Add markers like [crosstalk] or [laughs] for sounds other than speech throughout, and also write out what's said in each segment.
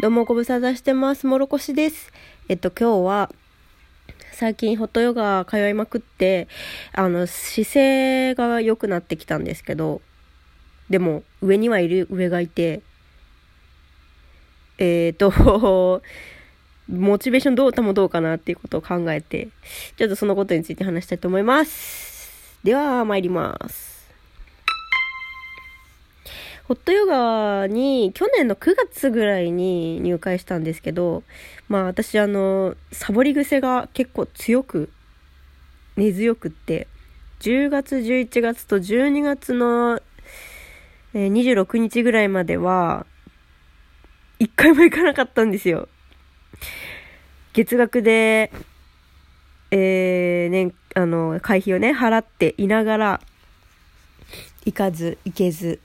どうもご無沙汰してます。もろこしです。えっと、今日は、最近ホットヨガ通いまくって、あの、姿勢が良くなってきたんですけど、でも、上にはいる上がいて、えっ、と、[laughs] モチベーションどう保とうかなっていうことを考えて、ちょっとそのことについて話したいと思います。では、参ります。ホットヨガに去年の9月ぐらいに入会したんですけど、まあ私あの、サボり癖が結構強く、根強くって、10月、11月と12月の、26日ぐらいまでは、一回も行かなかったんですよ。月額で、えー、ね、あの、会費をね、払っていながら、行かず、行けず、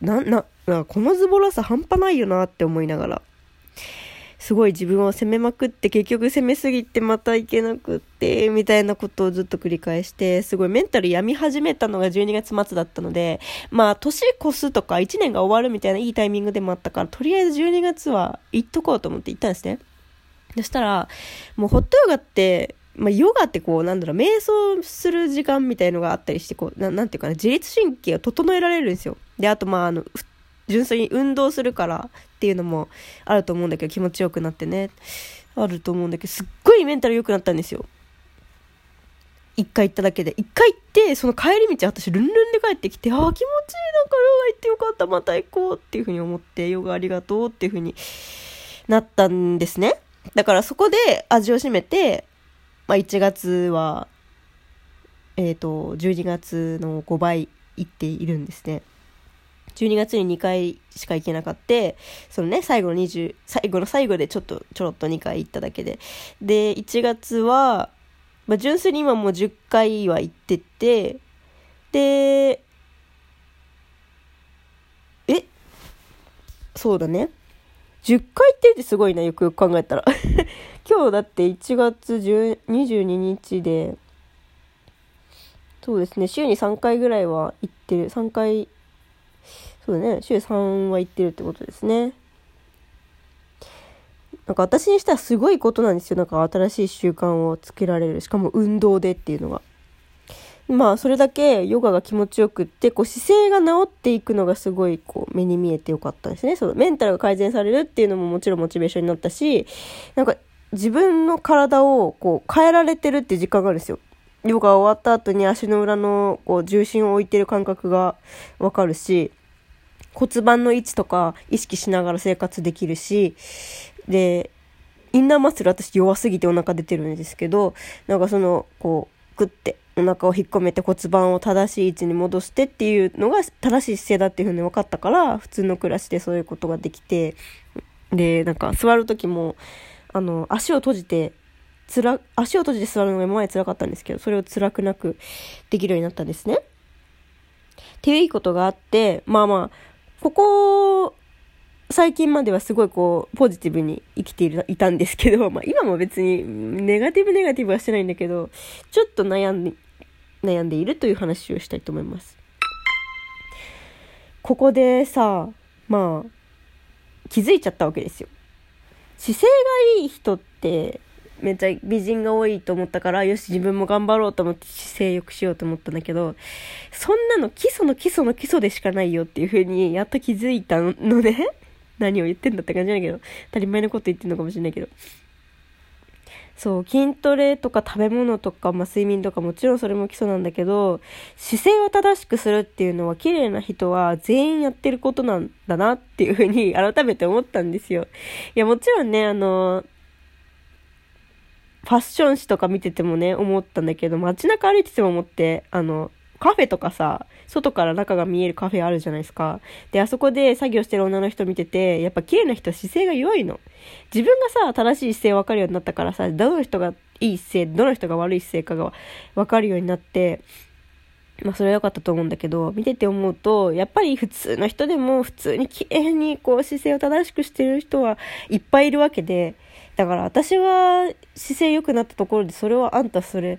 な、な、な、このズボラさ半端ないよなって思いながら、すごい自分を責めまくって、結局責めすぎてまたいけなくって、みたいなことをずっと繰り返して、すごいメンタル病み始めたのが12月末だったので、まあ、年越すとか1年が終わるみたいないいタイミングでもあったから、とりあえず12月は行っとこうと思って行ったんですね。そしたら、もうホットヨガって、まあ、ヨガってこう、なんだろう、瞑想する時間みたいのがあったりして、こう、なんていうかな、自律神経を整えられるんですよ。で、あと、まあ、あの、純粋に運動するからっていうのもあると思うんだけど、気持ちよくなってね。あると思うんだけど、すっごいメンタル良くなったんですよ。一回行っただけで。一回行って、その帰り道私ルンルンで帰ってきて、ああ、気持ちいい、なんかヨガ行ってよかった、また行こうっていうふうに思って、ヨガありがとうっていうふうになったんですね。だからそこで味を占めて、まあ、1月は、えっ、ー、と、12月の5倍行っているんですね。12月に2回しか行けなかった、そのね、最後の20、最後の最後でちょっと、ちょろっと2回行っただけで。で、1月は、まあ、純粋に今もう10回は行ってて、で、え？そうだね。10回ってってすごいな、よくよく考えたら。今日だって1月22日で、そうですね、週に3回ぐらいは行ってる。3回、そうだね、週3は行ってるってことですね。なんか私にしたらすごいことなんですよ。なんか新しい習慣をつけられる。しかも運動でっていうのが。まあ、それだけヨガが気持ちよくって、こう姿勢が治っていくのがすごいこう目に見えてよかったですね。そのメンタルが改善されるっていうのももちろんモチベーションになったし、なんか自分の体をこう変えられてるって実感があるんですよ。ヨガ終わった後に足の裏のこう重心を置いてる感覚がわかるし、骨盤の位置とか意識しながら生活できるし、で、インナーマッスル私弱すぎてお腹出てるんですけど、なんかその、こう、グッてお腹を引っ込めて骨盤を正しい位置に戻してっていうのが正しい姿勢だっていうふうに分かったから、普通の暮らしでそういうことができて、で、なんか座る時も、あの、足を閉じて、つら、足を閉じて座るのが今まで辛かったんですけど、それを辛くなくできるようになったんですね。っていういいことがあって、まあまあ、ここ、最近まではすごいこう、ポジティブに生きているいたんですけど、[laughs] まあ今も別にネガティブネガティブはしてないんだけど、ちょっと悩んで、悩んでいるという話をしたいと思います。ここでさ、まあ、気づいちゃったわけですよ。姿勢がいい人って、めっちゃ美人が多いと思ったから、よし、自分も頑張ろうと思って姿勢良くしようと思ったんだけど、そんなの基礎の基礎の基礎でしかないよっていう風に、やっと気づいたのね。何を言ってんだって感じだけど、当たり前のこと言ってんのかもしれないけど。そう、筋トレとか食べ物とか、まあ、睡眠とかもちろんそれも基礎なんだけど、姿勢を正しくするっていうのは綺麗な人は全員やってることなんだなっていうふうに [laughs] 改めて思ったんですよ。いや、もちろんね、あの、ファッション誌とか見ててもね、思ったんだけど、街中歩いてても思って、あの、カフェとかさ、外から中が見えるカフェあるじゃないですか。で、あそこで作業してる女の人見てて、やっぱ綺麗な人は姿勢が弱いの。自分がさ、正しい姿勢分かるようになったからさ、どの人がいい姿勢、どの人が悪い姿勢かが分かるようになって、まあそれは良かったと思うんだけど、見てて思うと、やっぱり普通の人でも普通に綺麗にこう姿勢を正しくしてる人はいっぱいいるわけで、だから私は姿勢良くなったところで、それはあんたそれ、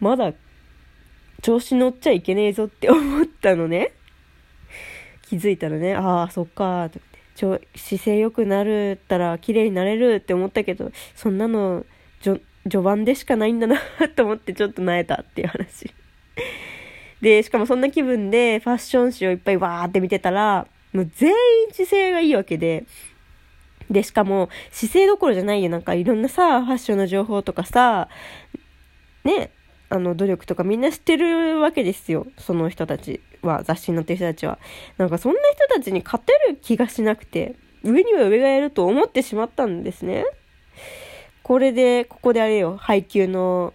まだ調子乗っちゃいけねえぞって思ったのね。気づいたらね、ああ、そっかーって。姿勢良くなるったら綺麗になれるって思ったけどそんなの序盤でしかないんだなと思ってちょっと萎えたっていう話でしかもそんな気分でファッション誌をいっぱいわーって見てたらもう全員姿勢がいいわけでで、しかも、姿勢どころじゃないよ。なんかいろんなさ、ファッションの情報とかさ、ね、あの、努力とかみんな知ってるわけですよ。その人たちは、雑誌に載ってる人たちは。なんかそんな人たちに勝てる気がしなくて、上には上がやると思ってしまったんですね。これで、ここであれよ、配給の、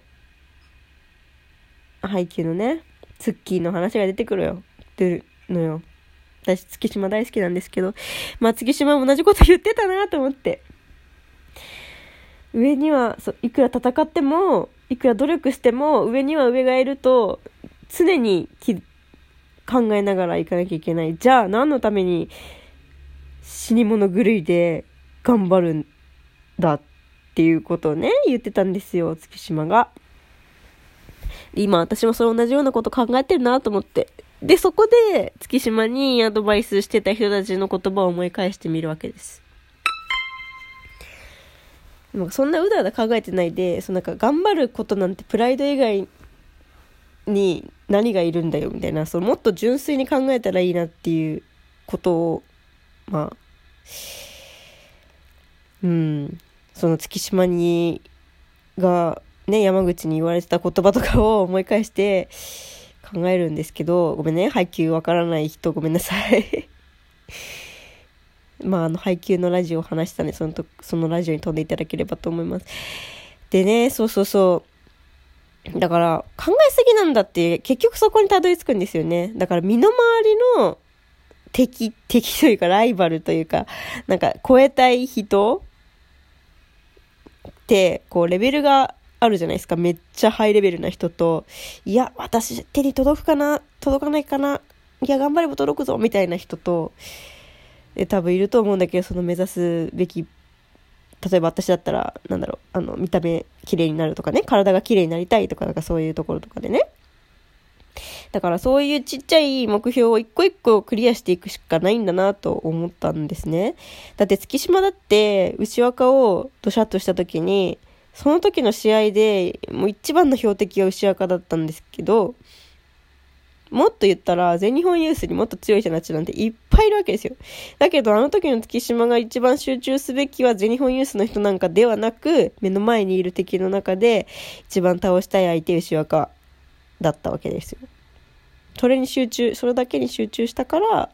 配給のね、ツッキーの話が出てくるよ。出るのよ。私、月島大好きなんですけど、まあ、月島も同じこと言ってたなと思って。上にはそういくら戦っても、いくら努力しても、上には上がいると、常にき考えながら行かなきゃいけない。じゃあ、何のために死に物狂いで頑張るんだっていうことをね、言ってたんですよ、月島が。今、私もそれ同じようなこと考えてるなと思って。で、そこで月島にアドバイスしてた人たちの言葉を思い返してみるわけです。そんなうだうだ考えてないで、そのなんか頑張ることなんてプライド以外に何がいるんだよみたいな、そのもっと純粋に考えたらいいなっていうことを、まあ、うん、その月島に、が、ね、山口に言われてた言葉とかを思い返して、考えるんですけど、ごめんね、配給わからない人ごめんなさい。まあ、あの、配給のラジオを話したんで、そのと、そのラジオに飛んでいただければと思います。でね、そうそうそう。だから、考えすぎなんだって、結局そこにたどり着くんですよね。だから、身の回りの敵、敵というか、ライバルというか、なんか、超えたい人って、こう、レベルがあるじゃないですか。めっちゃハイレベルな人と、いや、私手に届くかな届かないかないや、頑張れば届くぞみたいな人と、多分いると思うんだけど、その目指すべき、例えば私だったら、なんだろう、あの、見た目綺麗になるとかね、体が綺麗になりたいとか、なんかそういうところとかでね。だからそういうちっちゃい目標を一個一個クリアしていくしかないんだなと思ったんですね。だって月島だって牛若をドシャッとした時に、その時の試合で、もう一番の標的は牛若だったんですけど、もっと言ったら、全日本ユースにもっと強い人たちなんていっぱいいるわけですよ。だけど、あの時の月島が一番集中すべきは全日本ユースの人なんかではなく、目の前にいる敵の中で、一番倒したい相手、牛若だったわけですよ。それに集中、それだけに集中したから、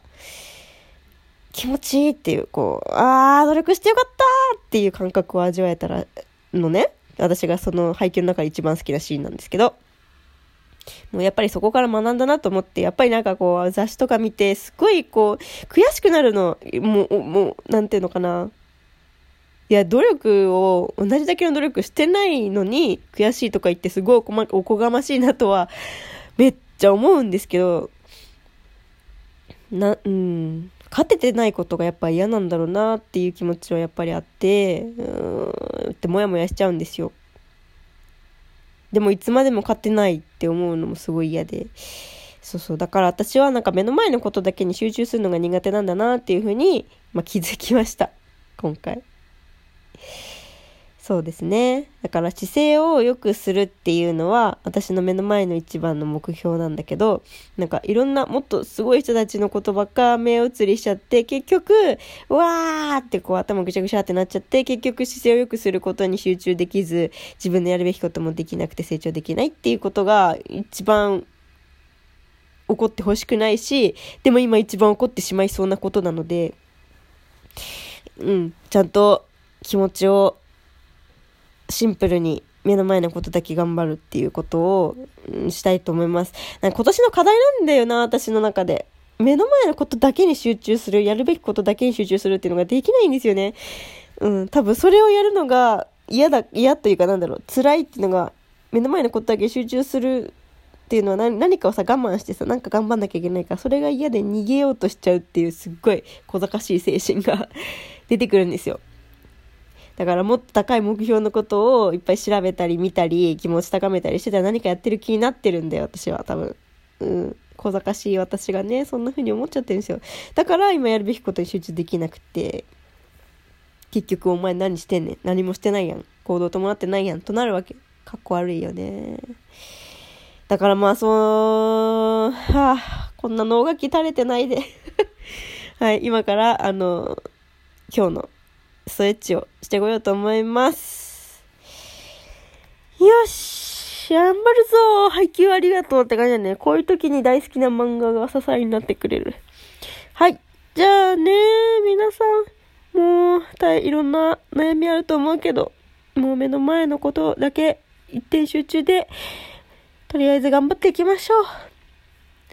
気持ちいいっていう、こう、あー、努力してよかったっていう感覚を味わえたらのね、私がその配給の中で一番好きなシーンなんですけど、もうやっぱりそこから学んだなと思って、やっぱりなんかこう雑誌とか見て、すごいこう、悔しくなるの、もう、もう、なんていうのかな。いや、努力を、同じだけの努力してないのに、悔しいとか言ってすごいおこ,、がましいなとは、めっちゃ思うんですけど、な、うん、勝ててないことがやっぱ嫌なんだろうなっていう気持ちはやっぱりあって、うーんってモヤモヤしちゃうんですよ。でもいつまでも勝てないって思うのもすごい嫌で。そうそう。だから私はなんか目の前のことだけに集中するのが苦手なんだなっていうふうに、まあ、気づきました。今回。そうですね。だから姿勢を良くするっていうのは私の目の前の一番の目標なんだけど、なんかいろんなもっとすごい人たちのことばっか目移りしちゃって、結局、うわーってこう頭ぐちゃぐちゃってなっちゃって、結局姿勢を良くすることに集中できず、自分のやるべきこともできなくて成長できないっていうことが一番起こってほしくないし、でも今一番起こってしまいそうなことなので、うん、ちゃんと気持ちをシンプルに目の前のことだけ頑張るっていうことを、うん、したいと思います。なんか今年の課題なんだよな、私の中で。目の前のことだけに集中する、やるべきことだけに集中するっていうのができないんですよね。うん、多分それをやるのが嫌だ、嫌というかなんだろう、辛いっていうのが、目の前のことだけ集中するっていうのは何何かをさ我慢してさ、なんか頑張んなきゃいけないから、それが嫌で逃げようとしちゃうっていうすっごい小賢しい精神が [laughs] 出てくるんですよ。だからもっと高い目標のことをいっぱい調べたり見たり気持ち高めたりしてたら何かやってる気になってるんだよ私は多分。うん。小賢しい私がね、そんな風に思っちゃってるんですよ。だから今やるべきことに集中できなくて、結局お前何してんねん。何もしてないやん。行動伴ってないやん。となるわけ。かっこ悪いよね。だからまあ、そう、はあ、こんな脳がき垂れてないで [laughs] はい、今から、あの、今日のストレッチをしてこようと思います。よし頑張るぞ配給ありがとうって感じだね。こういう時に大好きな漫画が支えになってくれる。はい。じゃあね皆さん、もう、たいろんな悩みあると思うけど、もう目の前のことだけ一点集中で、とりあえず頑張っていきましょ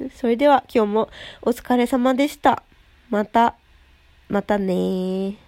う。それでは今日もお疲れ様でした。また、またね